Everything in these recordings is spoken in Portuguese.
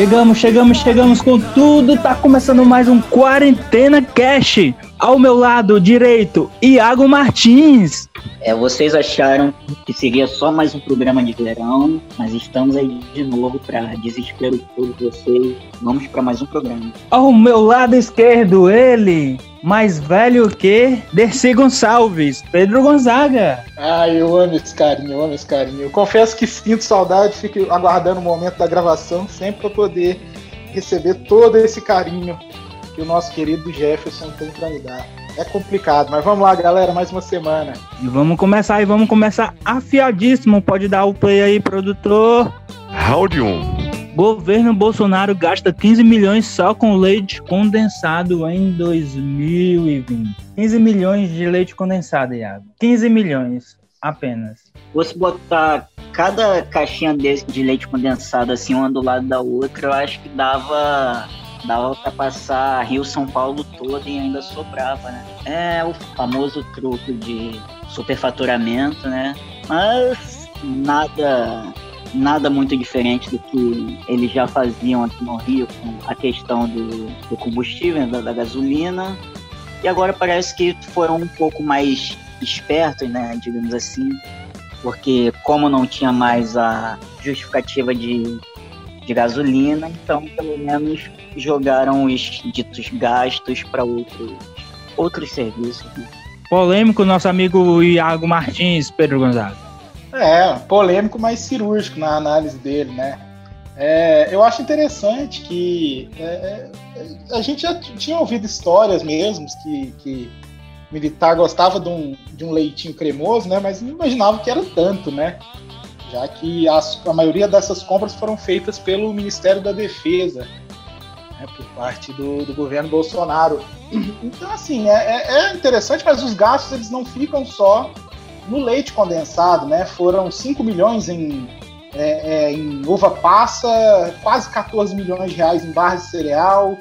Chegamos, chegamos, chegamos com tudo. Tá começando mais um Quarentena Cash. Ao meu lado direito, Iago Martins. É, vocês acharam que seria só mais um programa de verão, mas estamos aí de novo para desespero de todos vocês. Vamos para mais um programa. Ao meu lado esquerdo, ele, mais velho que Dercy Gonçalves, Pedro Gonzaga. Ah, eu amo esse carinho, eu amo esse carinho. Eu confesso que sinto saudade, fico aguardando o momento da gravação sempre para poder receber todo esse carinho que o nosso querido Jefferson tem para me dar. É complicado, mas vamos lá, galera, mais uma semana. E vamos começar, e vamos começar afiadíssimo. Pode dar o play aí, produtor. Round 1. Governo Bolsonaro gasta 15 milhões só com leite condensado em 2020. 15 milhões de leite condensado, Iago. 15 milhões apenas. Se botar cada caixinha de leite condensado assim, uma do lado da outra, eu acho que dava dava para passar Rio São Paulo todo e ainda sobrava, né? É o famoso truque de superfaturamento, né? Mas nada nada muito diferente do que eles já faziam aqui no Rio com a questão do, do combustível, da, da, gasolina. E agora parece que foram um pouco mais espertos, né, digamos assim, porque como não tinha mais a justificativa de, de gasolina, então pelo menos jogaram os ditos gastos para outros, outros serviços. Né? Polêmico nosso amigo Iago Martins, Pedro Gonzaga. É, polêmico, mas cirúrgico na análise dele, né? É, eu acho interessante que é, é, a gente já tinha ouvido histórias mesmo que, que militar gostava de um, de um leitinho cremoso, né? Mas não imaginava que era tanto, né? Já que as, a maioria dessas compras foram feitas pelo Ministério da Defesa, né, por parte do, do, governo Bolsonaro. Então, assim, é, é, é interessante, mas os gastos eles não ficam só no leite condensado, né, foram 5 milhões em, é, é, em uva passa, quase 14 milhões de reais em barras de cereal,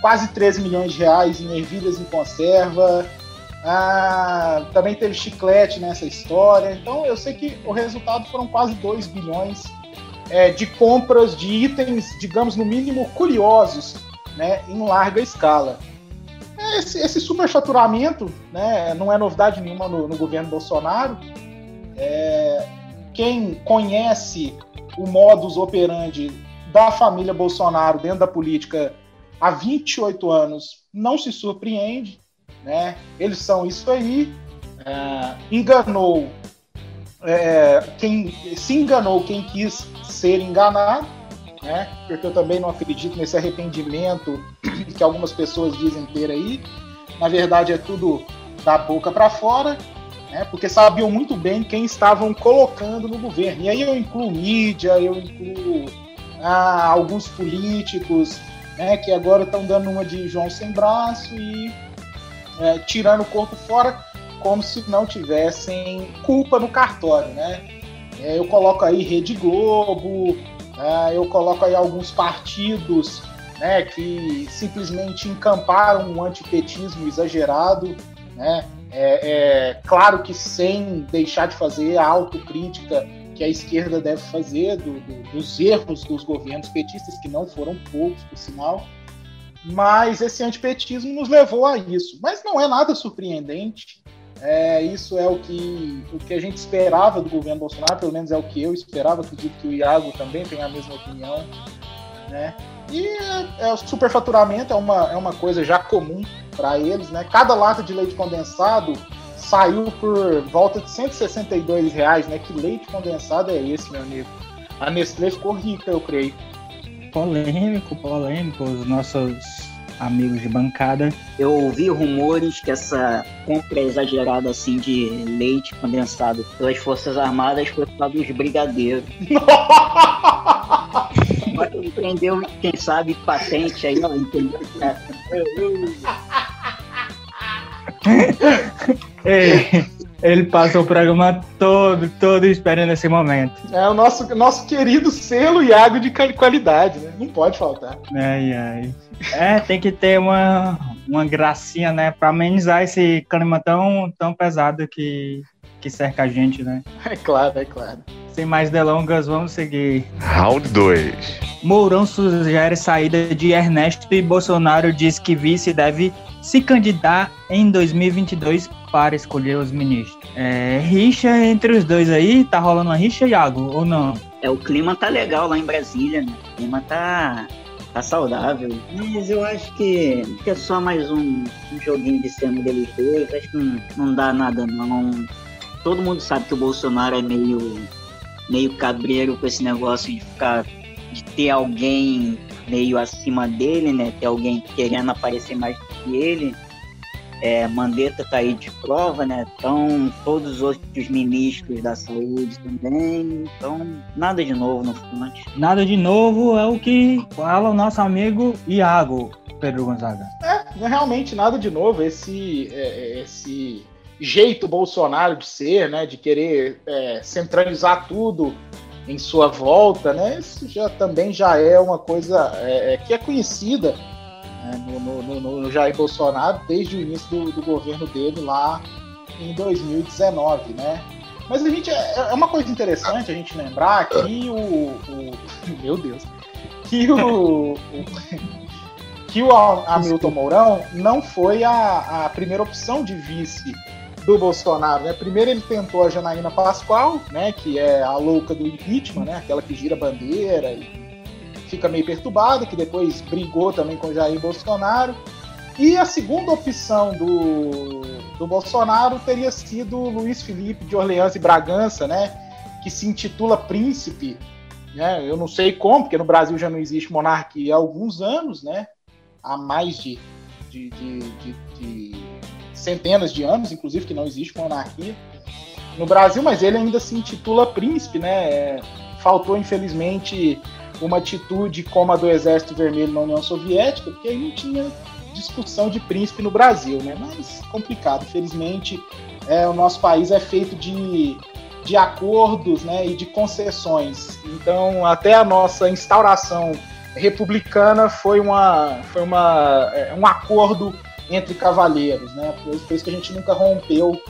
quase 13 milhões de reais em ervilhas em conserva. Ah, também teve chiclete nessa história. Então eu sei que o resultado foram quase 2 bilhões é, de compras de itens, digamos, no mínimo curiosos, né, em larga escala. Esse, esse superfaturamento né, não é novidade nenhuma no, no governo Bolsonaro. É, quem conhece o modus operandi da família Bolsonaro dentro da política há 28 anos não se surpreende. Né? Eles são isso aí. É, enganou é, quem se enganou quem quis ser enganado né? Porque eu também não acredito nesse arrependimento que algumas pessoas dizem ter aí. Na verdade, é tudo da boca para fora, né? Porque sabiam muito bem quem estavam colocando no governo. E aí eu incluo mídia, eu incluo ah, alguns políticos, né? Que agora estão dando uma de João sem braço e é, tirando o corpo fora, como se não tivessem culpa no cartório, né? É, eu coloco aí Rede Globo, é, eu coloco aí alguns partidos né, que simplesmente encamparam um antipetismo exagerado, né? É, é, claro que sem deixar de fazer a autocrítica que a esquerda deve fazer do, do, dos erros dos governos petistas, que não foram poucos, por sinal, mas esse antipetismo nos levou a isso. Mas não é nada surpreendente, é, isso é o que, o que a gente esperava do governo Bolsonaro, pelo menos é o que eu esperava, acredito que o Iago também tem a mesma opinião. Né? E é, é, o superfaturamento é uma, é uma coisa já comum para eles. Né? Cada lata de leite condensado saiu por volta de 162 reais. Né? Que leite condensado é esse, meu amigo? A Nestlé ficou rica, eu creio. Polêmico, polêmico. Os nossos amigos de bancada. Eu ouvi rumores que essa compra exagerada assim de leite condensado pelas Forças Armadas foi por causa dos brigadeiros. Empreendeu, quem sabe, patente aí, ó, entendeu? Ei, ele passou o programa todo, todo esperando esse momento. É o nosso, nosso querido selo Iago de qualidade, né? Não pode faltar. Ai, ai. É, tem que ter uma, uma gracinha, né? Pra amenizar esse clima tão, tão pesado que, que cerca a gente, né? É claro, é claro. Sem mais delongas, vamos seguir. Round 2. Mourão sugere saída de Ernesto e Bolsonaro diz que vice deve se candidatar em 2022 para escolher os ministros. É, rixa entre os dois aí? Tá rolando uma rixa, Iago, ou não? É, o clima tá legal lá em Brasília, né? O clima tá tá saudável. Mas eu acho que, que é só mais um, um joguinho de cena deles dois. Acho que não, não dá nada, não. Todo mundo sabe que o Bolsonaro é meio, meio cabreiro com esse negócio de ficar. de ter alguém meio acima dele, né? Ter alguém querendo aparecer mais que ele. É, Mandetta tá aí de prova, né? Então, todos os outros ministros da saúde também. Então, nada de novo no front. Nada de novo é o que fala o nosso amigo Iago, Pedro Gonzaga. É, não é realmente nada de novo. Esse, é, é, esse jeito Bolsonaro de ser, né? De querer é, centralizar tudo em sua volta, né? Isso já também já é uma coisa é que é conhecida né, no, no, no, no, Jair Bolsonaro desde o início do, do, governo dele lá em 2019, né? Mas a gente é, é uma coisa interessante a gente lembrar que o, o meu Deus, que o, o que o Hamilton Mourão não foi a, a primeira opção de vice do Bolsonaro, né? Primeiro ele tentou a Janaína Pascoal, né? Que é a louca do impeachment, né? Aquela que gira bandeira e fica meio perturbada, que depois brigou também com Jair Bolsonaro. E a segunda opção do, do Bolsonaro teria sido Luiz Felipe de Orleans e Bragança, né? Que se intitula príncipe. Né? Eu não sei como, porque no Brasil já não existe monarquia há alguns anos, né? Há mais de, de, de, de, de centenas de anos, inclusive, que não existe monarquia no Brasil, mas ele ainda se intitula príncipe, né? É, faltou, infelizmente, uma atitude como a do Exército Vermelho na União Soviética, porque aí não tinha discussão de príncipe no Brasil, né? Mas complicado. Infelizmente, é, o nosso país é feito de, de acordos né, e de concessões. Então, até a nossa instauração republicana foi, uma, foi uma, é, um acordo entre cavalheiros, né? Por isso que a gente nunca rompeu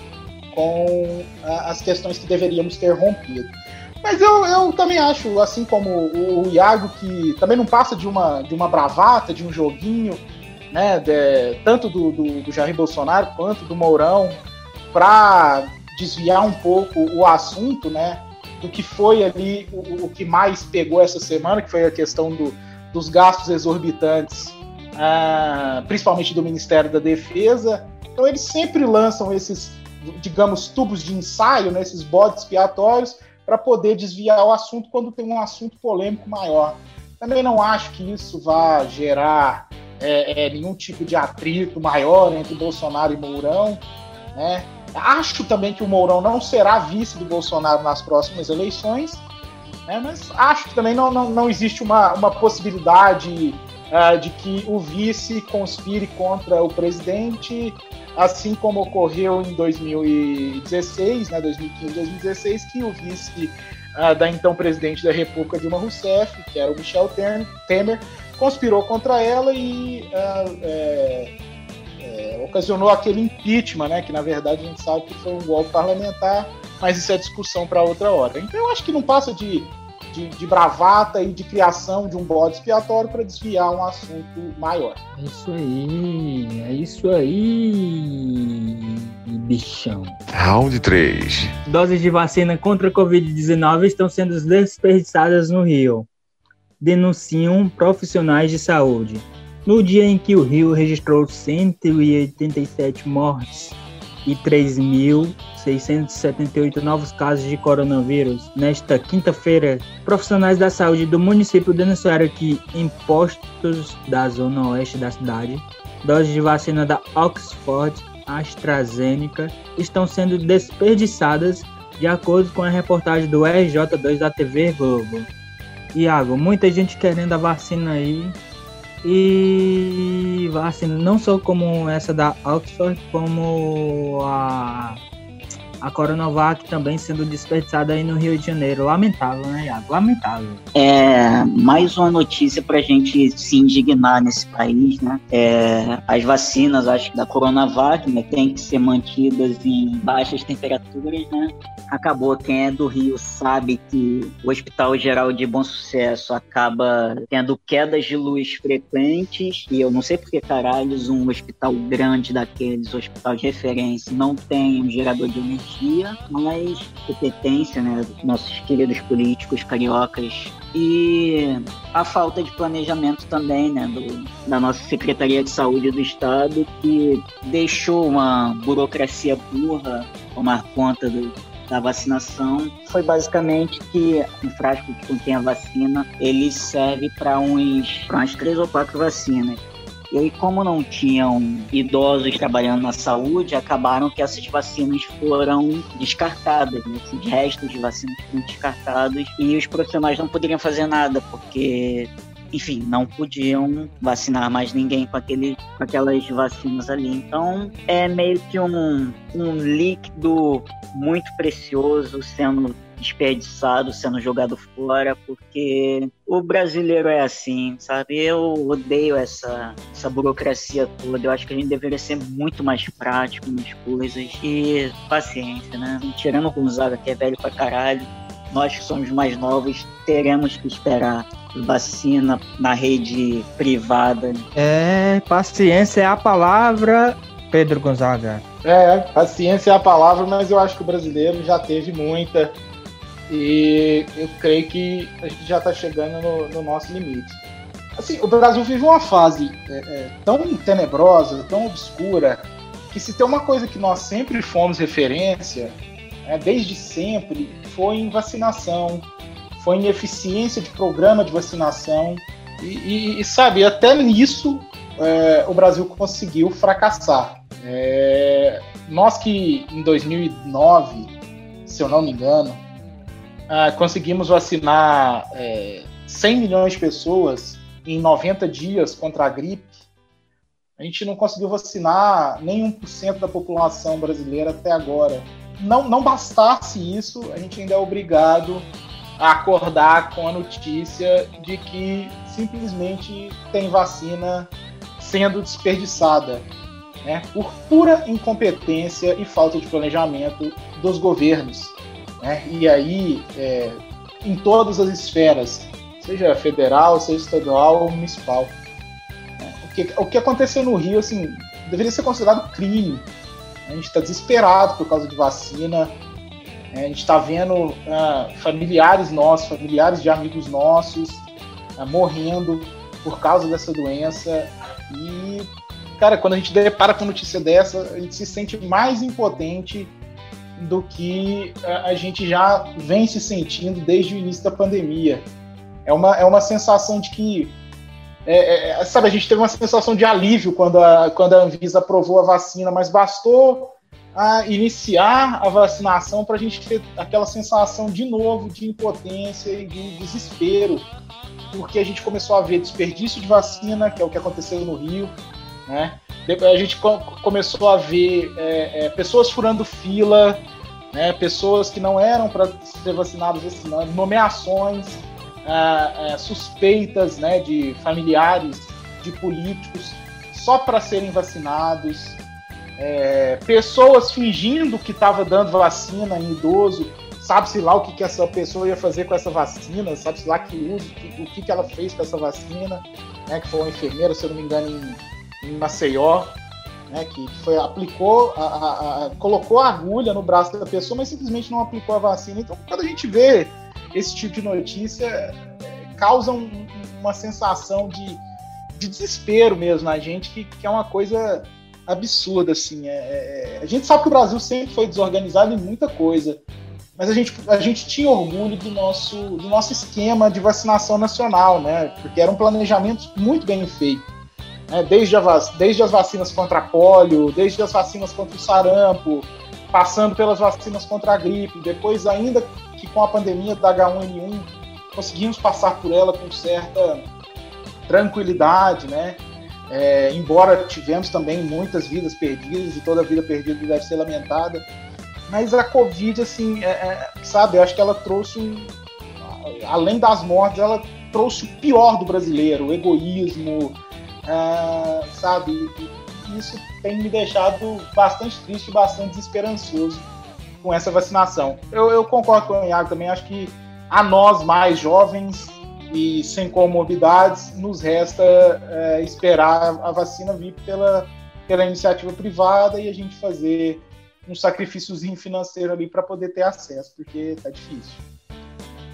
com as questões que deveríamos ter rompido. Mas eu, eu também acho, assim como o, Iago, que também não passa de uma, de uma bravata, de um joguinho, né? De, tanto do, do, do Jair Bolsonaro quanto do Mourão, para desviar um pouco o assunto, né? Do que foi ali o, o que mais pegou essa semana, que foi a questão do, dos gastos exorbitantes, ah, principalmente do Ministério da Defesa. Então eles sempre lançam esses, digamos, tubos de ensaio, né, esses bodes expiatórios, para poder desviar o assunto quando tem um assunto polêmico maior. Também não acho que isso vá gerar é, é, nenhum tipo de atrito maior entre Bolsonaro e Mourão. Né? Acho também que o Mourão não será vice do Bolsonaro nas próximas eleições, né? mas acho que também não, não, não existe uma, uma possibilidade uh, de que o vice conspire contra o presidente assim como ocorreu em 2016, né, 2015, 2016, que o vice uh, da então presidente da República Dilma Rousseff, que era o Michel Temer, conspirou contra ela e uh, é, é, ocasionou aquele impeachment, né, que na verdade a gente sabe que foi um golpe parlamentar, mas isso é discussão para outra hora. Então eu acho que não passa de de, de, bravata e de criação de um bode expiatório para desviar um assunto maior. É isso aí, é isso aí, bichão. Round 3. Doses de vacina contra a Covid-19 estão sendo desperdiçadas no Rio, denunciam profissionais de saúde. No dia em que o Rio registrou 187 mortes e 3.678 novos casos de coronavírus. Nesta quinta-feira, profissionais da saúde do município denunciaram que em postos da zona oeste da cidade, doses de vacina da Oxford AstraZeneca estão sendo desperdiçadas, de acordo com a reportagem do RJ2 da TV Globo. Iago, muita gente querendo a vacina aí e vacina não só como essa da Oxford, como a, a Coronavac também sendo desperdiçada aí no Rio de Janeiro. Lamentável, né, Iago? Lamentável. É mais uma notícia para a gente se indignar nesse país, né? É, as vacinas, acho que da Coronavac, né, tem que ser mantidas em baixas temperaturas, né? acabou. Quem é do Rio sabe que o Hospital Geral de Bom Sucesso acaba tendo quedas de luz frequentes. E eu não sei por que caralhos um hospital grande daqueles, hospital de referência, não tem um gerador de energia, mas competência, né? Nossos queridos políticos cariocas e a falta de planejamento também, né, do, da nossa Secretaria de Saúde do Estado, que deixou uma burocracia burra tomar conta do, da vacinação foi basicamente que um frasco que contém a vacina ele serve para uns pra umas três ou quatro vacinas. E aí, como não tinham idosos trabalhando na saúde, acabaram que essas vacinas foram descartadas, né? Esses restos de vacinas foram descartados e os profissionais não poderiam fazer nada, porque enfim, não podiam vacinar mais ninguém com, aquele, com aquelas vacinas ali. Então, é meio que um, um líquido muito precioso sendo desperdiçado, sendo jogado fora, porque o brasileiro é assim, sabe? Eu odeio essa, essa burocracia toda. Eu acho que a gente deveria ser muito mais prático nas coisas e paciência, né? Tirando o Gonzaga, que é velho pra caralho, nós que somos mais novos teremos que esperar vacina na rede privada. É, paciência é a palavra, Pedro Gonzaga. É, paciência é a palavra, mas eu acho que o brasileiro já teve muita. E eu creio que a gente já está chegando no, no, nosso limite. Assim, o Brasil vive uma fase é, é, tão tenebrosa, tão obscura, que se tem uma coisa que nós sempre fomos referência, é, desde sempre, foi em vacinação, foi em eficiência de programa de vacinação. E, e, e sabe, até nisso é, o Brasil conseguiu fracassar. É, nós que em 2009, se eu não me engano, ah, conseguimos vacinar é, 100 milhões de pessoas em 90 dias contra a gripe, a gente não conseguiu vacinar nem 1% da população brasileira até agora. Não, não bastasse isso, a gente ainda é obrigado a acordar com a notícia de que simplesmente tem vacina sendo desperdiçada, né, por pura incompetência e falta de planejamento dos governos. Né? E aí, é, em todas as esferas, seja federal, seja estadual ou municipal. Né? O, que, o que aconteceu no Rio, assim, deveria ser considerado crime. A gente está desesperado por causa de vacina, é, a gente está vendo uh, familiares nossos, familiares de amigos nossos uh, morrendo por causa dessa doença. E, cara, quando a gente depara com notícia dessa, a gente se sente mais impotente do que uh, a gente já vem se sentindo desde o início da pandemia. É uma, é uma sensação de que. É, é, sabe, a gente teve uma sensação de alívio quando a, quando a Anvisa aprovou a vacina, mas bastou a iniciar a vacinação para a gente ter aquela sensação de novo de impotência e de desespero, porque a gente começou a ver desperdício de vacina, que é o que aconteceu no Rio, né? A gente começou a ver é, é, pessoas furando fila, né? pessoas que não eram para ser vacinadas vacinando, nomeações é, é, suspeitas né, de familiares de políticos só para serem vacinados é, pessoas fingindo que estava dando vacina em idoso, sabe-se lá o que, que essa pessoa ia fazer com essa vacina, sabe-se lá que uso, o que, que ela fez com essa vacina, né, que foi uma enfermeira, se eu não me engano, em, em Maceió, né, que foi, aplicou, a, a, a, colocou a agulha no braço da pessoa, mas simplesmente não aplicou a vacina. Então, quando a gente vê esse tipo de notícia, é, causa um, uma sensação de, de desespero mesmo na gente, que, que é uma coisa absurda, assim. É, é, a gente sabe que o Brasil sempre foi desorganizado em muita coisa, mas a gente, a gente tinha orgulho do nosso, do nosso esquema de vacinação nacional, né? Porque era um planejamento muito bem feito. Né? Desde, a, desde as vacinas contra a polio, desde as vacinas contra o sarampo, passando pelas vacinas contra a gripe, depois ainda que com a pandemia da H1N1 conseguimos passar por ela com certa tranquilidade, né? É, embora tivemos também muitas vidas perdidas e toda vida perdida deve ser lamentada, mas a Covid, assim, é, é, sabe, eu acho que ela trouxe, além das mortes, ela trouxe o pior do brasileiro, o egoísmo, é, sabe, isso tem me deixado bastante triste, bastante desesperançoso com essa vacinação. Eu, eu concordo com o Iago também, acho que a nós mais jovens e sem comorbidades, nos resta é, esperar a vacina vir pela, pela iniciativa privada e a gente fazer um sacrifíciozinho financeiro ali para poder ter acesso, porque tá difícil.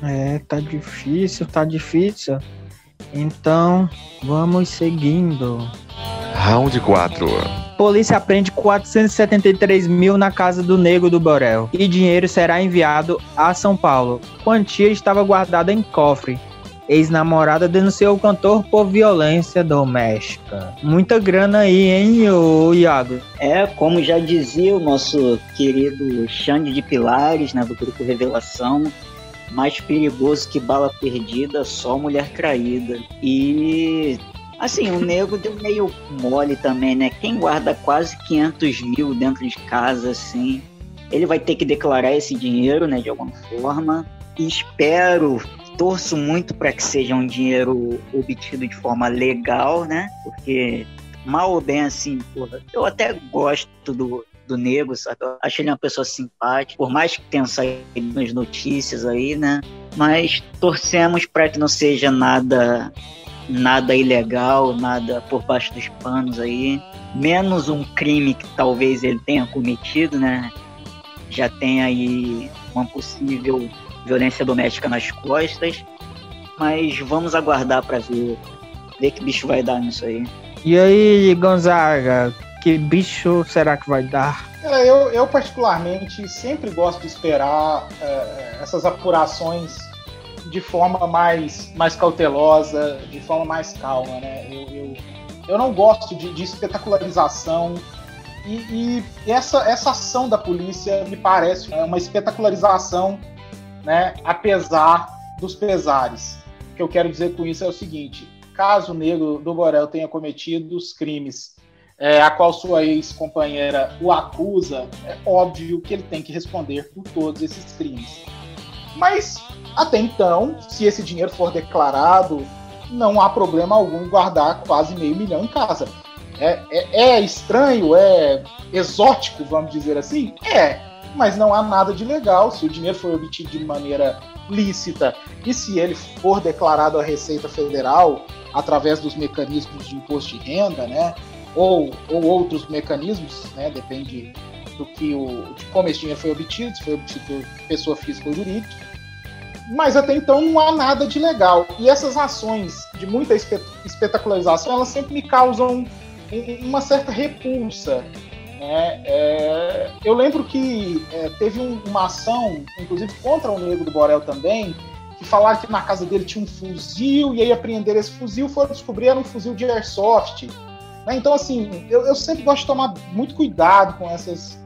É, tá difícil, tá difícil. Então, vamos seguindo. Round 4. Polícia aprende 473 mil na casa do Nego do Borel e dinheiro será enviado a São Paulo. Quantia estava guardada em cofre. Ex-namorada denunciou o cantor por violência doméstica. Muita grana aí, hein, ô Iago? É, como já dizia o nosso querido Xande de Pilares, né, do grupo Revelação, mais perigoso que bala perdida, só mulher traída. E Assim, o nego deu meio mole também, né? Quem guarda quase 500 mil dentro de casa, assim, ele vai ter que declarar esse dinheiro, né, de alguma forma. Espero, torço muito para que seja um dinheiro obtido de forma legal, né? Porque mal ou bem assim, porra, eu até gosto do, do nego, sabe? Acho ele uma pessoa simpática, por mais que tenha saído nas notícias aí, né? Mas torcemos para que não seja nada nada ilegal, nada por baixo dos panos aí, menos um crime que talvez ele tenha cometido, né? Já tem aí uma possível violência doméstica nas costas, mas vamos aguardar para ver, ver que bicho vai dar nisso aí. E aí, Gonzaga, que bicho será que vai dar? eu, eu particularmente sempre gosto de esperar é, essas apurações de forma mais, mais cautelosa, de forma mais calma, né? Eu, eu, eu não gosto de, de espetacularização e, e, essa, essa ação da polícia me parece uma espetacularização, né? Apesar dos pesares. O que eu quero dizer com isso é o seguinte: caso o negro do Borel tenha cometido os crimes é, a qual sua ex-companheira o acusa, é óbvio que ele tem que responder por todos esses crimes. Mas até então, se esse dinheiro for declarado, não há problema algum em guardar quase meio milhão em casa. É, é, é, estranho, é exótico, vamos dizer assim? É, mas não há nada de legal se o dinheiro foi obtido de maneira lícita e se ele for declarado à Receita Federal através dos mecanismos de imposto de renda, né? Ou, ou outros mecanismos, né? Depende do que o, de como esse dinheiro foi obtido, se foi obtido por pessoa física ou jurídica mas até então não há nada de legal. E essas ações de muita espetacularização, elas sempre me causam uma certa repulsa. Né? É, eu lembro que é, teve um, uma ação, inclusive contra o Negro do Borel também, que falaram que na casa dele tinha um fuzil, e aí apreenderam esse fuzil, foram descobrir era um fuzil de airsoft. Né? Então, assim, eu, eu sempre gosto de tomar muito cuidado com essas,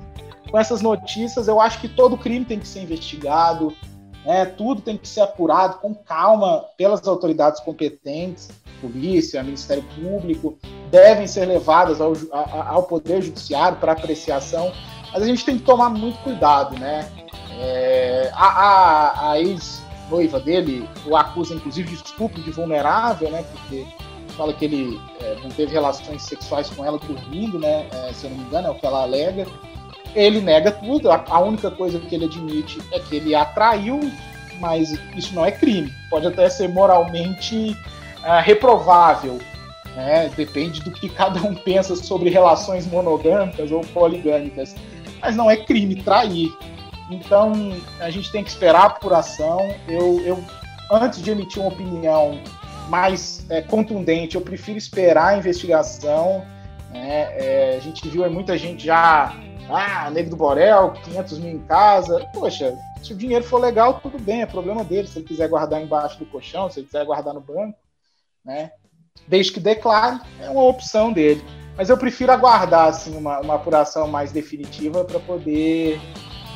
com essas notícias. Eu acho que todo crime tem que ser investigado. Né? Tudo tem que ser apurado com calma pelas autoridades competentes, polícia, Ministério Público, devem ser levadas ao, ao Poder Judiciário para apreciação, mas a gente tem que tomar muito cuidado, né? É, a, a, a ex-noiva dele o acusa, inclusive, de estupro de vulnerável, né? Porque fala que ele é, não teve relações sexuais com ela dormindo, né? É, se eu não me engano, é o que ela alega ele nega tudo. A, única coisa que ele admite é que ele atraiu, mas isso não é crime. Pode até ser moralmente uh, reprovável. Né? Depende do que cada um pensa sobre relações monogâmicas ou poligâmicas. Mas não é crime trair. Então a gente tem que esperar a apuração. Eu, eu antes de emitir uma opinião mais é, contundente, eu prefiro esperar a investigação Né? É, a gente viu muita gente já, ah, Nego do Borel, 500 mil em casa. Poxa, se o dinheiro for legal, tudo bem, é problema dele. Se ele quiser guardar embaixo do colchão, se ele quiser guardar no banco, né? Desde que declare, é uma opção dele. Mas eu prefiro aguardar assim, uma, uma apuração mais definitiva para poder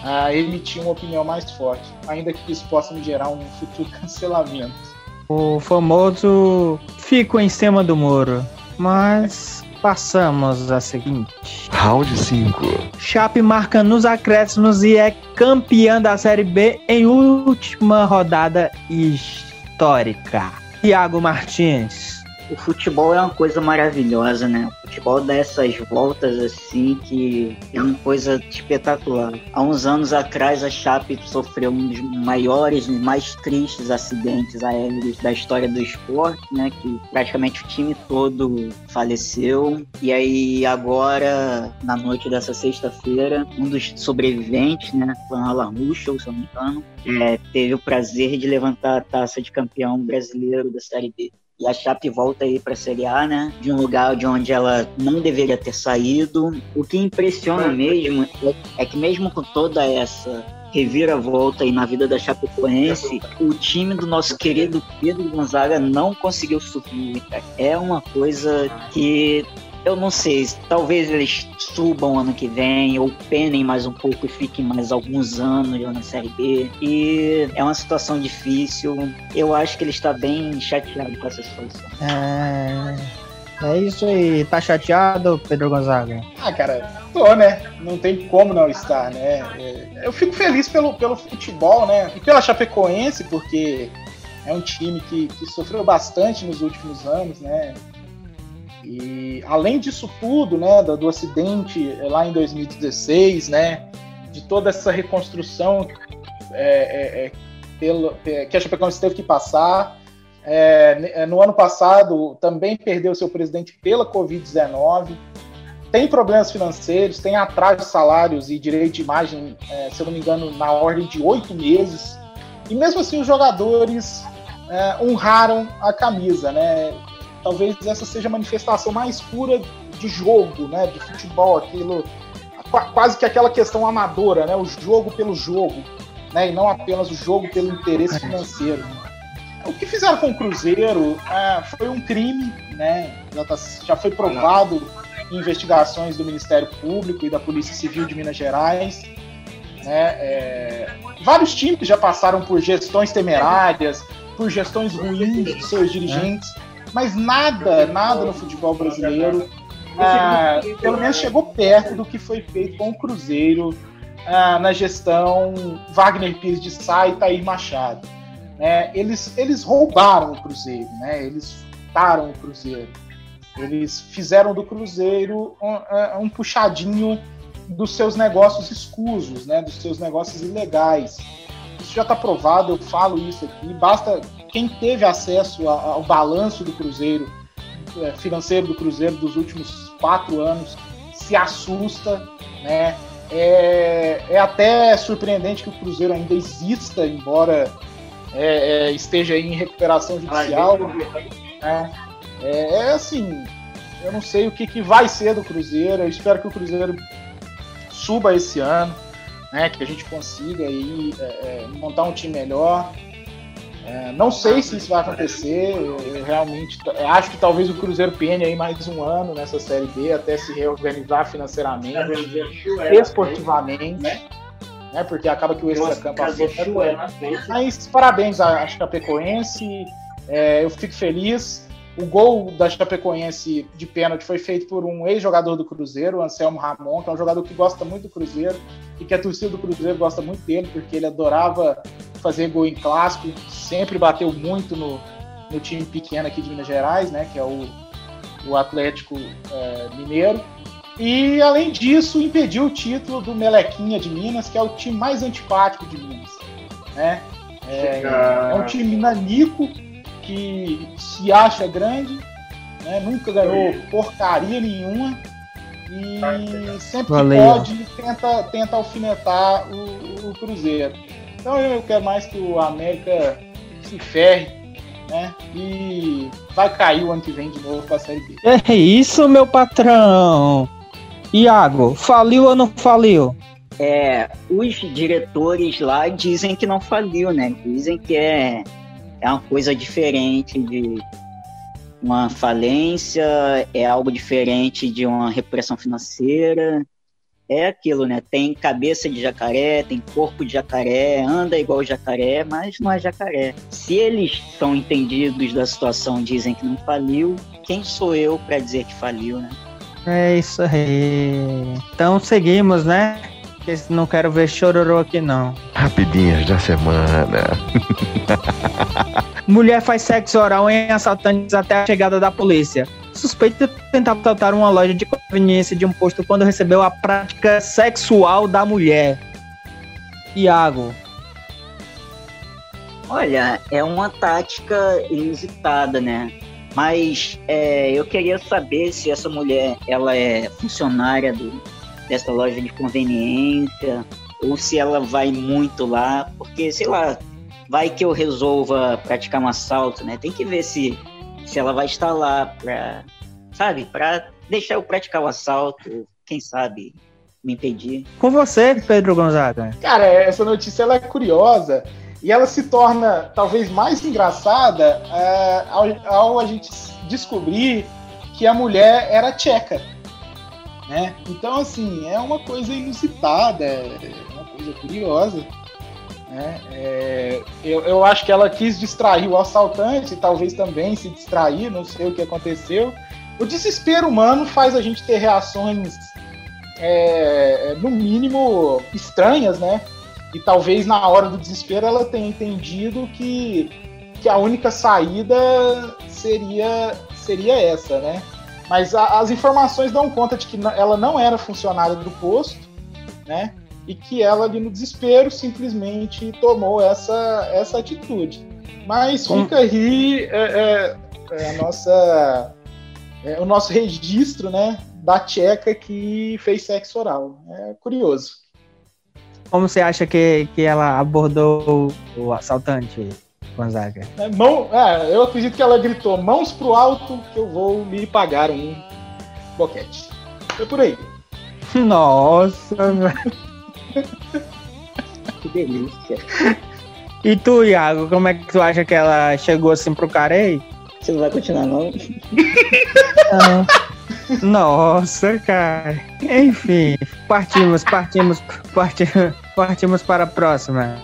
uh, emitir uma opinião mais forte, ainda que isso possa me gerar um futuro cancelamento. O famoso fico em cima do muro, mas passamos a seguinte. Round 5. Chape marca nos acréscimos e é campeã da Série B em última rodada histórica. Thiago Martins o futebol é uma coisa maravilhosa, né? O futebol dá essas voltas assim que é uma coisa espetacular. Há uns anos atrás a Chape sofreu um dos maiores e mais tristes acidentes aéreos da história do esporte, né? Que praticamente o time todo faleceu. E aí agora, na noite dessa sexta-feira, um dos sobreviventes, né? Foi o Alan Ruschel, se eu não me engano, é, teve o prazer de levantar a taça de campeão brasileiro da Série B. E a Chape volta aí para a Série A, né? De um lugar de onde ela não deveria ter saído. O que impressiona mesmo é que mesmo com toda essa reviravolta aí na vida da Chapecoense, o time do nosso querido Pedro Gonzaga não conseguiu subir. É uma coisa que eu não sei, talvez eles subam ano que vem ou penem mais um pouco e fiquem mais alguns anos na Série B. E é uma situação difícil. Eu acho que ele está bem chateado com essa situação. É. É isso aí, tá chateado, Pedro Gonzaga? Ah, cara, tô, né? Não tem como não estar, né? É, eu fico feliz pelo, pelo futebol, né? E pela Chapecoense, porque é um time que, que sofreu bastante nos últimos anos, né? E além disso tudo, né, do, do acidente lá em 2016, né, de toda essa reconstrução é, é, pelo, que a Chapecoense teve que passar, é, no ano passado também perdeu seu presidente pela Covid-19, tem problemas financeiros, tem atraso de salários e direito de imagem, se eu não me engano, na ordem de oito meses. E mesmo assim os jogadores honraram a camisa, né? Talvez essa seja a manifestação mais pura de jogo, né, de futebol, aquilo quase que aquela questão amadora, né, o jogo pelo jogo, né, e não apenas o jogo pelo interesse financeiro. O que fizeram com o Cruzeiro é, foi um crime, né, já, tá, já foi provado em investigações do Ministério Público e da Polícia Civil de Minas Gerais. Né, é, vários times já passaram por gestões temerárias, por gestões ruins de seus dirigentes mas nada, nada no futebol brasileiro, ah, pelo menos chegou perto do que foi feito com o Cruzeiro ah, na gestão Wagner Pires de Sá e Tair Machado. É, eles, eles roubaram o Cruzeiro, né? eles furtaram o Cruzeiro. Eles fizeram do Cruzeiro um, ah, um puxadinho dos seus negócios escusos, né? dos seus negócios ilegais. Isso já está provado, eu falo isso aqui. Basta quem teve acesso ao balanço do Cruzeiro, é, financeiro do Cruzeiro dos últimos quatro anos, se assusta, né? É, é até surpreendente que o Cruzeiro ainda exista, embora é, é, esteja em recuperação judicial. Né? É, é, assim, eu não sei o que, que vai ser do Cruzeiro. Eu espero que o Cruzeiro suba esse ano, né? Que a gente consiga aí é, montar um time melhor. É, não sei se isso vai acontecer. Eu realmente eu acho que talvez o Cruzeiro pene aí mais um ano nessa Série B até se reorganizar financeiramente, esportivamente, né? né? Porque acaba que o extra-campo Mas parabéns à Chapecoense. É, eu fico feliz. O gol da Chapecoense de pênalti foi feito por um ex-jogador do Cruzeiro, o Anselmo Ramon, que é um jogador que gosta muito do Cruzeiro e que a torcida do Cruzeiro gosta muito dele, porque ele adorava fazer gol em clássico, sempre bateu muito no, no time pequeno aqui de Minas Gerais, né, que é o, o Atlético é, Mineiro. E, além disso, impediu o título do Melequinha de Minas, que é o time mais antipático de Minas. Né? É, é um time nanico, que se acha grande, né? nunca ganhou porcaria nenhuma e sempre que pode tenta, tenta alfinetar o, o, Cruzeiro. Então eu quero mais que o América se ferre né? E vai cair o ano que vem de novo pra Série B. É isso, meu patrão. Iago, faliu ou não faliu? É, os diretores lá dizem que não faliu, né? Dizem que é, é uma coisa diferente de uma falência, é algo diferente de uma repressão financeira. É aquilo, né? Tem cabeça de jacaré, tem corpo de jacaré, anda igual jacaré, mas não é jacaré. Se eles são entendidos da situação dizem que não faliu, quem sou eu para dizer que faliu, né? É isso aí. Então seguimos, né? Porque não quero ver chororô aqui não. Rapidinhas da semana. Mulher faz sexo oral em assaltantes até a chegada da polícia. Suspeita de tentar uma loja de conveniência de um posto quando recebeu a prática sexual da mulher. Iago. Olha, é uma tática inusitada, né? Mas é, eu queria saber se essa mulher ela é funcionária do, dessa loja de conveniência ou se ela vai muito lá, porque sei lá, vai que eu resolva praticar um assalto, né? Tem que ver se se ela vai estar lá para, sabe, para deixar eu praticar o assalto, quem sabe me impedir. Com você, Pedro Gonzaga. Cara, essa notícia ela é curiosa e ela se torna talvez mais engraçada é, ao, ao, a gente descobrir que a mulher era tcheca. Né? Então, assim, é uma coisa inusitada, é uma coisa curiosa. Né? É, eu, eu acho que ela quis distrair o assaltante, talvez também se distrair, não sei o que aconteceu. O desespero humano faz a gente ter reações, é, no mínimo, estranhas, né? E talvez na hora do desespero ela tenha entendido que, que a única saída seria, seria essa, né? Mas a, as informações dão conta de que ela não era funcionária do posto, né? E que ela ali no desespero simplesmente tomou essa, essa atitude. Mas fica aí é, é, é a nossa, é, o nosso registro, né? Da tcheca que fez sexo oral. É curioso. Como você acha que, que ela abordou o assaltante, Gonzaga? É, mão, é, eu acredito que ela gritou: mãos pro alto que eu vou lhe pagar um boquete. Foi por aí. Nossa, Que delícia. E tu, Iago, como é que tu acha que ela chegou assim pro cara aí? Você não vai continuar, não? Ah, Nossa, cara. Enfim, partimos, partimos, partimos, partimos para a próxima.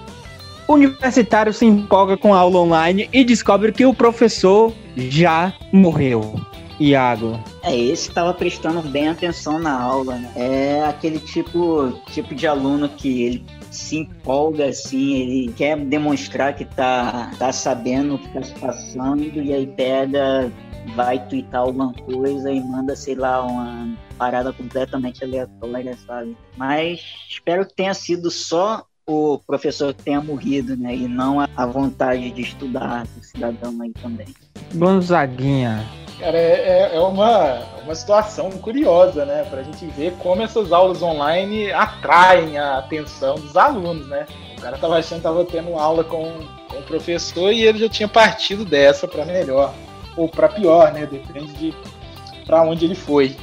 O universitário se empolga com a aula online e descobre que o professor já morreu. Iago. É, esse estava prestando bem atenção na aula, né? É aquele tipo, tipo de aluno que ele se empolga assim, ele quer demonstrar que tá, tá sabendo o que tá se passando e aí pega, vai twittar alguma coisa e manda, sei lá, uma parada completamente aleatória, sabe? Mas espero que tenha sido só o professor que tenha morrido, né? E não a, a vontade de estudar do cidadão aí também. Gonzaguinha. Cara, é, é- é uma, uma situação curiosa, né? Pra gente ver como essas aulas online atraem a atenção dos alunos, né? O cara tava achando que tava tendo aula com, com o professor e ele já tinha partido dessa pra melhor. Ou pra pior, né? Depende de pra onde ele foi.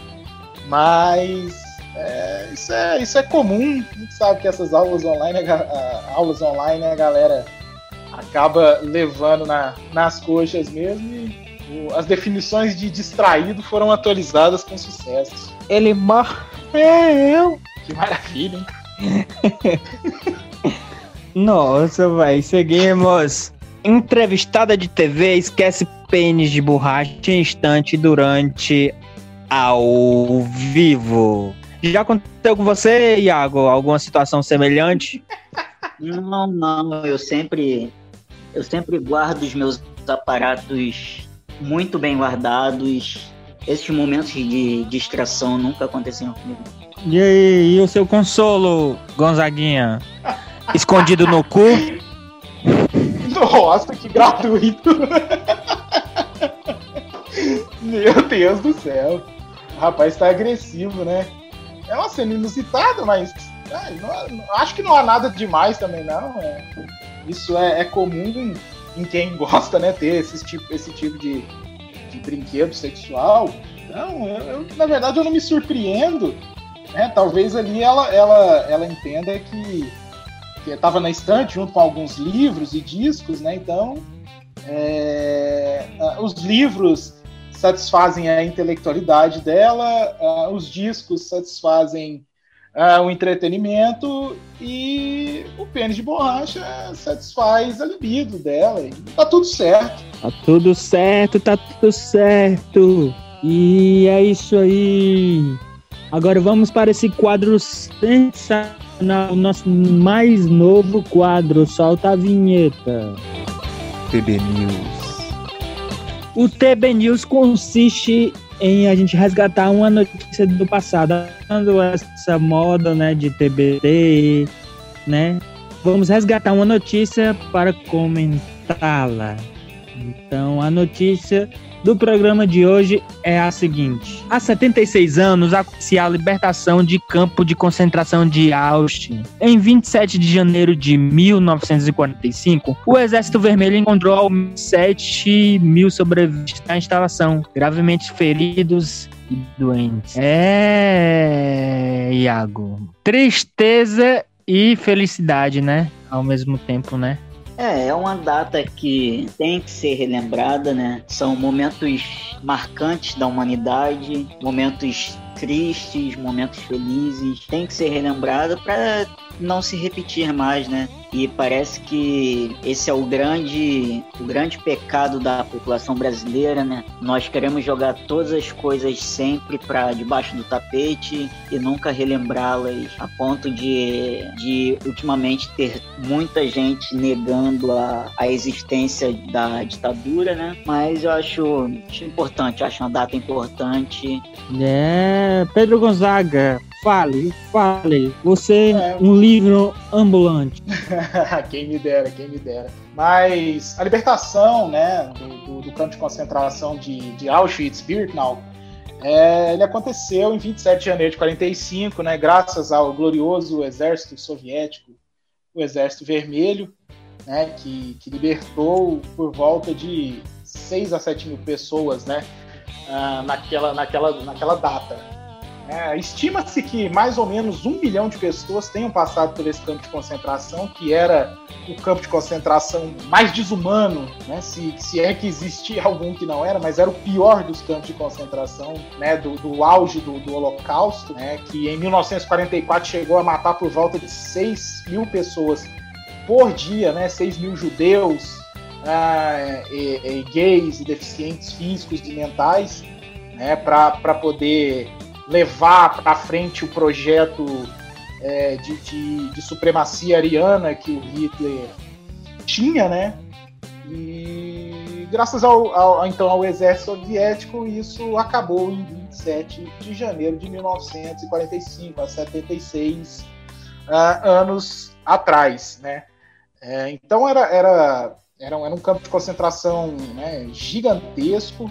Mas é, isso, é, isso é comum. A gente sabe que essas aulas online, a a- aulas online a galera acaba levando na, nas coxas mesmo e o- as definições de distraído foram atualizadas com sucesso. Ele morreu. Que maravilha, hein? Nossa, vai. Seguimos. Entrevistada de TV esquece pênis de borracha em instante durante ao vivo. Já aconteceu com você, Iago, alguma situação semelhante? Não, não, eu sempre eu sempre guardo os meus aparatos muito bem guardados. Esses momentos de distração nunca aconteceram comigo. E aí, e o seu consolo, Gonzaguinha? Escondido no cu? Nossa, que gratuito! Meu Deus do céu. O rapaz tá agressivo, né? É uma cena inusitada, mas não- não- acho que não há nada demais também, não. É- isso é, é comum em quem gosta, né, ter esse tipo, esse tipo de, de brinquedo sexual. Não, eu, eu, na verdade eu não me surpreendo. Né? Talvez ali ela, ela, ela entenda que estava na estante junto com alguns livros e discos, né? Então é, os livros satisfazem a intelectualidade dela, os discos satisfazem uh, o entretenimento e o pênis de borracha satisfaz a libido dela. E tá tudo certo. Tá tudo certo, tá tudo certo. E é isso aí. Agora vamos para esse quadro sensacional, o nosso mais novo quadro. Solta a vinheta. TB News. O TB News consiste em a gente resgatar uma notícia do passado, dando essa moda, né, de TBT, né? Vamos resgatar uma notícia para comentá-la. Então, a notícia do programa de hoje é a seguinte: há 76 anos aconteceu a libertação de campo de concentração de Auschwitz. Em 27 de janeiro de 1945, o Exército Vermelho encontrou 7 mil sobreviventes na instalação, gravemente feridos e doentes. É, Iago. Tristeza e felicidade, né? Ao mesmo tempo, né? É, é uma data que tem que ser relembrada, né? São momentos marcantes da humanidade, momentos tristes, momentos felizes, tem que ser relembrada para não se repetir mais, né? E parece que esse é o grande, o grande pecado da população brasileira, né? Nós queremos jogar todas as coisas sempre para debaixo do tapete e nunca relembrá-las, a ponto de, de ultimamente ter muita gente negando a, a existência da ditadura, né? Mas eu acho, acho importante, acho uma data importante. É, Pedro Gonzaga, Fale, fale. Você é um livro ambulante. quem me dera, quem me dera. Mas a libertação né, do, do, do campo de concentração de, de Auschwitz-Birkenau é, ele aconteceu em 27 de janeiro de 45, né, graças ao glorioso exército soviético, o Exército Vermelho, né, que, que libertou por volta de 6 a 7 mil pessoas né, uh, naquela, naquela, naquela data. É, Estima-se que mais ou menos um milhão de pessoas tenham passado por esse campo de concentração, que era o campo de concentração mais desumano, né? se, se é que existia algum que não era, mas era o pior dos campos de concentração, né? do, do auge do, do Holocausto, né? que em 1944 chegou a matar por volta de 6 mil pessoas por dia, né? 6 mil judeus, ah, e, e gays e deficientes físicos e mentais, né? para poder levar para frente o projeto é, de, de, de, supremacia ariana que o Hitler tinha, né? E graças ao, ao, então ao exército soviético, isso acabou em 27 de janeiro de 1945, há 76 uh, anos atrás, né? É, então era, era, era, um, era um campo de concentração né, gigantesco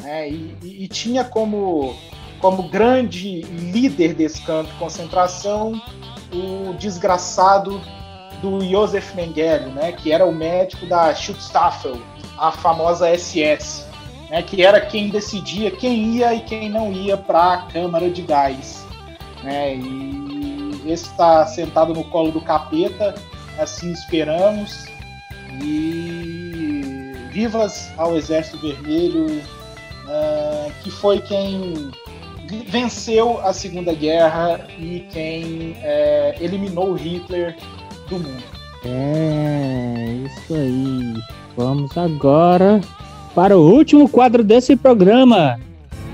né, e, e, e tinha como como grande líder desse campo de concentração o desgraçado do Josef Mengele, né, que era o médico da Schutzstaffel, a famosa SS, né, que era quem decidia quem ia e quem não ia para a câmara de gás. Né, e esse está sentado no colo do capeta, assim esperamos. E vivas ao Exército Vermelho, uh, que foi quem venceu a Segunda Guerra e quem é, eliminou Hitler do mundo. É, isso aí. Vamos agora para o último quadro desse programa.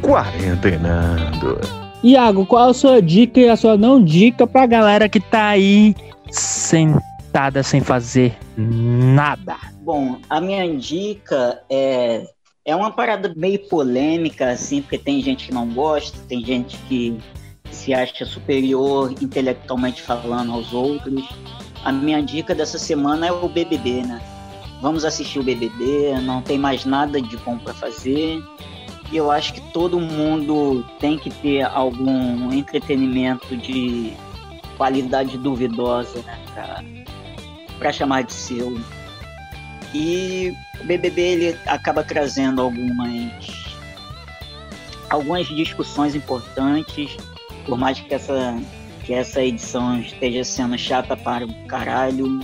Quarentenando. Iago, qual a sua dica e a sua não dica para a galera que tá aí sentada sem fazer nada? Bom, a minha dica é é uma parada meio polêmica, assim, porque tem gente que não gosta, tem gente que se acha superior intelectualmente falando aos outros. A minha dica dessa semana é o BBB, né? Vamos assistir o BBB, não tem mais nada de bom para fazer. E eu acho que todo mundo tem que ter algum entretenimento de qualidade duvidosa, né? Pra chamar de seu. E o BBB ele acaba trazendo algumas algumas discussões importantes, por mais que essa que essa edição esteja sendo chata para o caralho,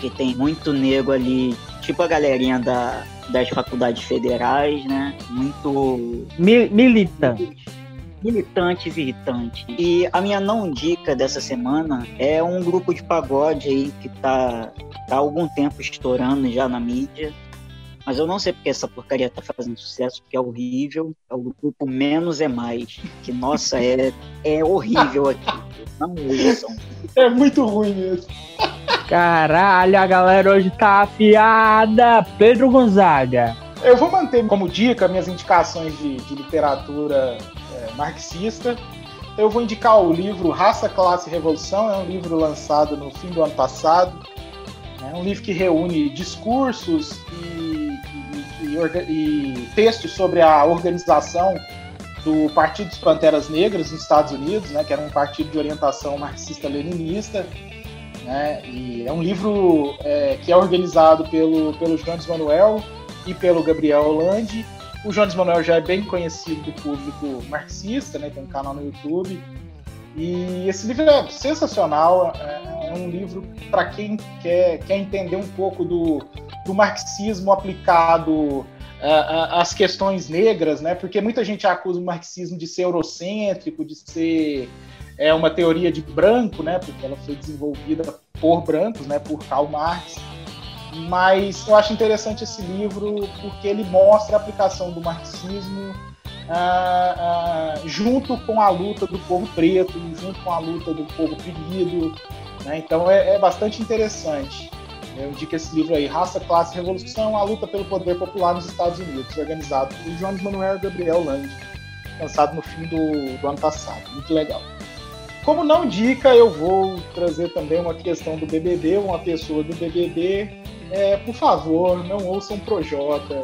que tem muito nego ali, tipo a galerinha da, das faculdades federais, né? Muito. militante. Militantes irritantes. E a minha não dica dessa semana é um grupo de pagode aí que tá, tá há algum tempo estourando já na mídia. Mas eu não sei porque essa porcaria tá fazendo sucesso, porque é horrível. É o grupo Menos é Mais. Que, nossa, é, é horrível aqui. Não ouçam. É muito ruim mesmo. Caralho, a galera hoje tá afiada. Pedro Gonzaga. Eu vou manter como dica minhas indicações de, de literatura marxista. Eu vou indicar o livro Raça, Classe e Revolução. É um livro lançado no fim do ano passado. É um livro que reúne discursos e, e, e, e textos sobre a organização do Partido dos Panteras Negras nos Estados Unidos, né, que era um partido de orientação marxista-leninista. Né, e é um livro é, que é organizado pelo, pelo Jones Manuel e pelo Gabriel Hollande. O Jones Manuel já é bem conhecido do público marxista, né, tem um canal no YouTube. E esse livro é sensacional, é, é um livro para quem quer, quer entender um pouco do, do marxismo aplicado as questões negras, né? Porque muita gente acusa o marxismo de ser eurocêntrico, de ser é, uma teoria de branco, né? Porque ela foi desenvolvida por brancos, né? Por Karl Marx. Mas eu acho interessante esse livro porque ele mostra a aplicação do marxismo ah, ah, junto com a luta do povo preto, junto com a luta do povo oprimido. Né? Então é, é bastante interessante. Eu indico esse livro aí, Raça, Classe e Revolução, a luta pelo poder popular nos Estados Unidos, organizado por Jones Manuel Gabriel Land, lançado no fim do, do ano passado. Muito legal. Como não dica, eu vou trazer também uma questão do BBB, uma pessoa do BBB. É, por favor, não ouçam Projota.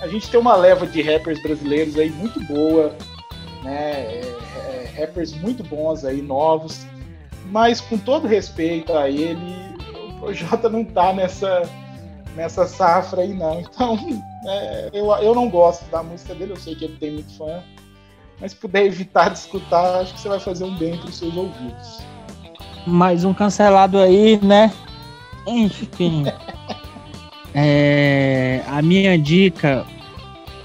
A gente tem uma leva de rappers brasileiros aí muito boa, né? É, é, rappers muito bons aí, novos. Mas com todo respeito a ele, o Jota não tá nessa, nessa safra aí, não. Então, é, eu, eu não gosto da música dele, eu sei que ele tem muito fã, mas se puder evitar de escutar, acho que você vai fazer um bem para os seus ouvidos. Mais um cancelado aí, né? Enfim. é, a minha dica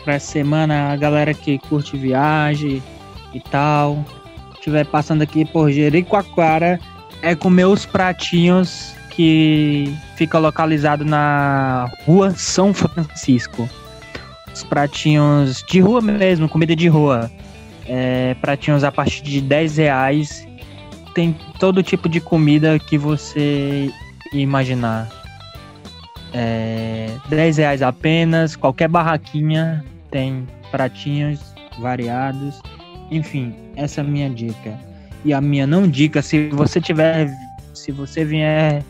pra semana, a galera que curte viagem e tal, estiver passando aqui por Jericoacoara, é comer os pratinhos que fica localizado na rua São Francisco. Os pratinhos de rua mesmo, comida de rua. É, pratinhos a partir de 10 reais. Tem todo tipo de comida que você imaginar. É, 10 reais apenas, qualquer barraquinha tem pratinhos variados. Enfim, essa é a minha dica. E a minha não dica, se você tiver, se você vier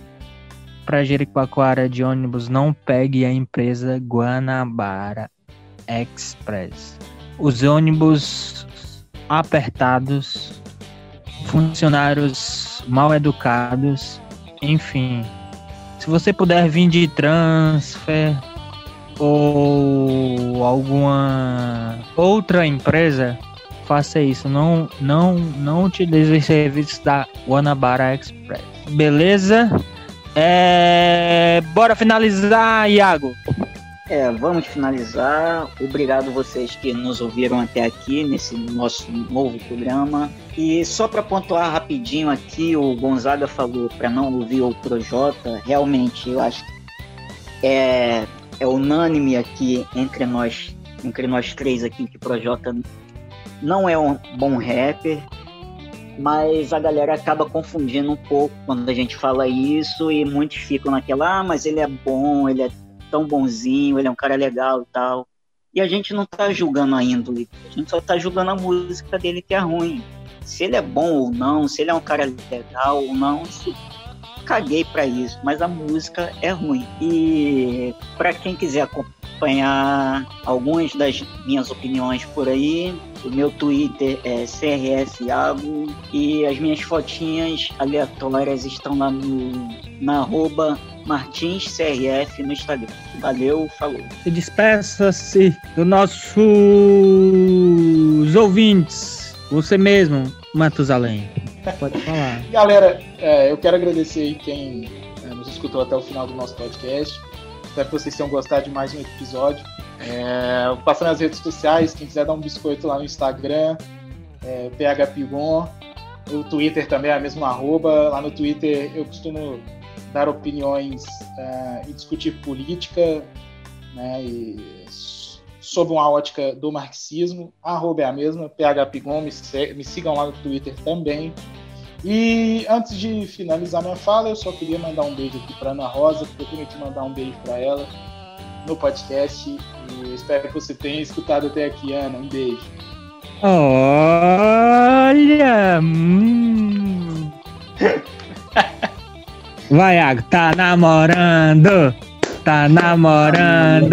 para Jericoacoara de ônibus, não pegue a empresa Guanabara Express. Os ônibus apertados, funcionários mal educados, enfim. Se você puder vir de transfer ou alguma outra empresa, faça isso. Não, não, não utilize os serviços da Guanabara Express. Beleza? É... Bora finalizar, Iago. É, vamos finalizar. Obrigado vocês que nos ouviram até aqui nesse nosso novo programa. E só para pontuar rapidinho aqui, o Gonzaga falou para não ouvir o Projota. Realmente, eu acho que é, é unânime aqui entre nós, entre nós três aqui que o Projota não é um bom rapper mas a galera acaba confundindo um pouco quando a gente fala isso e muitos ficam naquela, ah, mas ele é bom, ele é tão bonzinho, ele é um cara legal e tal. E a gente não tá julgando a índole, a gente só tá julgando a música dele que é ruim. Se ele é bom ou não, se ele é um cara legal ou não, isso caguei para isso, mas a música é ruim. E para quem quiser acompanhar algumas das minhas opiniões por aí, o meu Twitter é CRSiago e as minhas fotinhas aleatórias estão lá no, na arroba Martins CRF no Instagram. Valeu, falou. Se despeça-se dos nossos ouvintes. Você mesmo, Matusalém. Pode falar. Galera, é, eu quero agradecer aí quem é, nos escutou até o final do nosso podcast. Espero que vocês tenham gostado de mais um episódio. É, passando nas redes sociais, quem quiser dar um biscoito lá no Instagram, é, PHPigon. O Twitter também é a mesma arroba. Lá no Twitter eu costumo dar opiniões uh, e discutir política, né, e sob uma ótica do marxismo. Arroba é a mesma, phpigon, me, me sigam lá no Twitter também. E antes de finalizar minha fala, eu só queria mandar um beijo aqui para Ana Rosa, porque eu prometi mandar um beijo para ela no podcast. Espero que você tenha escutado até aqui, Ana. Um beijo. Olha! Hum. Vai, Iago, tá namorando, tá namorando,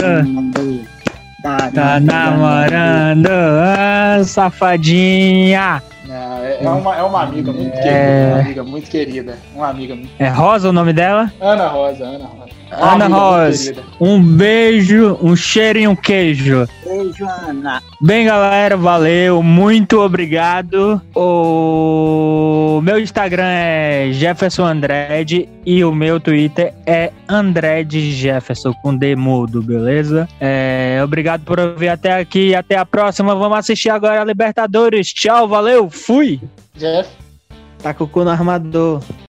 tá namorando, ah, safadinha. É, é, uma, é uma amiga muito é... querida, uma amiga muito querida, uma amiga muito É Rosa o nome dela? Ana Rosa, Ana Rosa. Ana Rosa, um beijo, um cheiro e um queijo. Beijo, Ana. Bem, galera, valeu, muito obrigado. O meu Instagram é Jefferson Andrade e o meu Twitter é Andrade Jefferson com D mudo, beleza? É, obrigado por ouvir até aqui. Até a próxima. Vamos assistir agora a Libertadores. Tchau, valeu, fui. Jeff. Tá com o cu no armador.